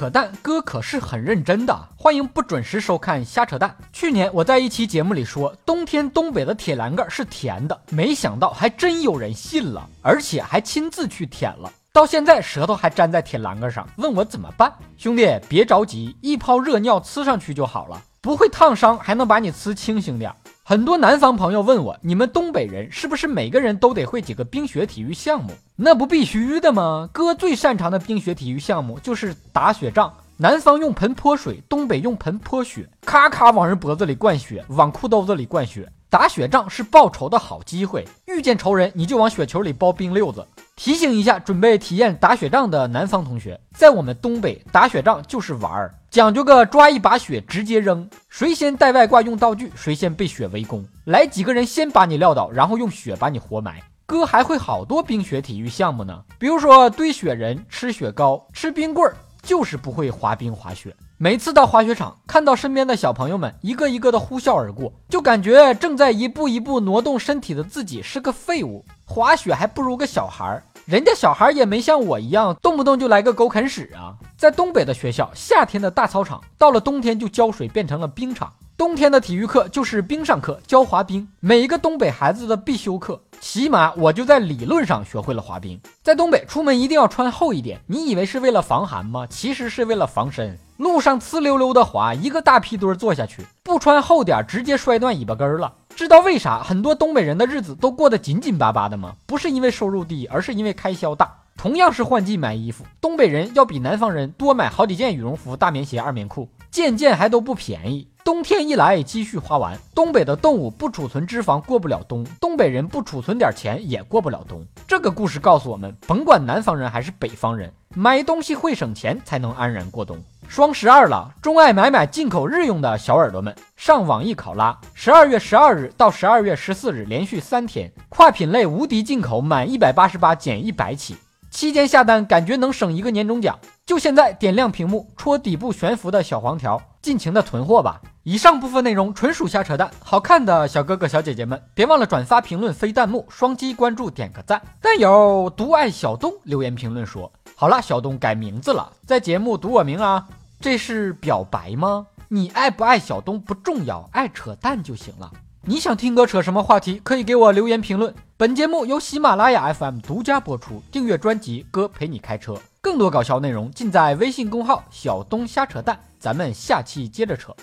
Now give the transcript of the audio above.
扯淡，哥可是很认真的。欢迎不准时收看瞎扯淡。去年我在一期节目里说，冬天东北的铁栏杆是甜的，没想到还真有人信了，而且还亲自去舔了。到现在舌头还粘在铁栏杆上，问我怎么办？兄弟别着急，一泡热尿呲上去就好了，不会烫伤，还能把你呲清醒点。很多南方朋友问我，你们东北人是不是每个人都得会几个冰雪体育项目？那不必须的吗？哥最擅长的冰雪体育项目就是打雪仗。南方用盆泼水，东北用盆泼雪，咔咔往人脖子里灌雪，往裤兜子里灌雪。打雪仗是报仇的好机会，遇见仇人你就往雪球里包冰溜子。提醒一下准备体验打雪仗的南方同学，在我们东北打雪仗就是玩儿，讲究个抓一把雪直接扔，谁先带外挂用道具，谁先被雪围攻。来几个人先把你撂倒，然后用雪把你活埋。哥还会好多冰雪体育项目呢，比如说堆雪人、吃雪糕、吃冰棍儿，就是不会滑冰滑雪。每次到滑雪场，看到身边的小朋友们一个一个的呼啸而过，就感觉正在一步一步挪动身体的自己是个废物，滑雪还不如个小孩儿。人家小孩也没像我一样，动不动就来个狗啃屎啊！在东北的学校，夏天的大操场到了冬天就浇水变成了冰场，冬天的体育课就是冰上课，教滑冰，每一个东北孩子的必修课。起码我就在理论上学会了滑冰。在东北出门一定要穿厚一点，你以为是为了防寒吗？其实是为了防身。路上呲溜溜的滑，一个大屁墩坐下去，不穿厚点直接摔断尾巴根了。知道为啥很多东北人的日子都过得紧紧巴巴的吗？不是因为收入低，而是因为开销大。同样是换季买衣服，东北人要比南方人多买好几件羽绒服、大棉鞋、二棉裤，件件还都不便宜。冬天一来，积蓄花完。东北的动物不储存脂肪过不了冬，东北人不储存点钱也过不了冬。这个故事告诉我们，甭管南方人还是北方人，买东西会省钱才能安然过冬。双十二了，钟爱买买进口日用的小耳朵们，上网易考拉，十二月十二日到十二月十四日连续三天，跨品类无敌进口，满一百八十八减一百起，期间下单感觉能省一个年终奖。就现在，点亮屏幕，戳底部悬浮的小黄条，尽情的囤货吧。以上部分内容纯属瞎扯淡，好看的小哥哥小姐姐们，别忘了转发、评论、飞弹幕、双击关注、点个赞。但有独爱小东留言评论说：“好了，小东改名字了，在节目读我名啊。”这是表白吗？你爱不爱小东不重要，爱扯淡就行了。你想听哥扯什么话题，可以给我留言评论。本节目由喜马拉雅 FM 独家播出，订阅专辑《哥陪你开车》，更多搞笑内容尽在微信公号“小东瞎扯淡”。咱们下期接着扯。